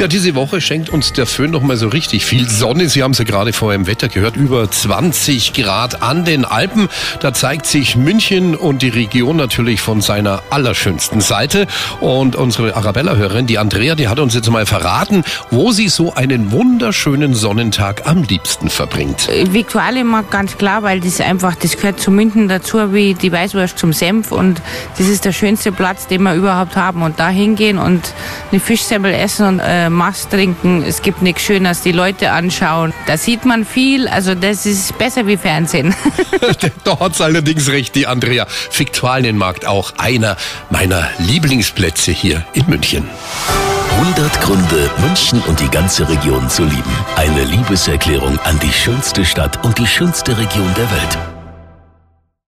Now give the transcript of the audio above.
Ja, diese Woche schenkt uns der Föhn noch mal so richtig viel Sonne. Sie haben es ja gerade vorher im Wetter gehört, über 20 Grad an den Alpen. Da zeigt sich München und die Region natürlich von seiner allerschönsten Seite. Und unsere Arabella-Hörerin, die Andrea, die hat uns jetzt mal verraten, wo sie so einen wunderschönen Sonnentag am liebsten verbringt. Viktualien mag ganz klar, weil das einfach, das gehört zu München dazu, wie die Weißwurst zum Senf. Und das ist der schönste Platz, den wir überhaupt haben. Und da hingehen und eine Fischsemmel essen und äh, Mast trinken, es gibt nichts Schöneres, die Leute anschauen. Da sieht man viel, also das ist besser wie Fernsehen. da hat's allerdings recht, die Andrea. Viktualienmarkt auch einer meiner Lieblingsplätze hier in München. 100 Gründe, München und die ganze Region zu lieben. Eine Liebeserklärung an die schönste Stadt und die schönste Region der Welt.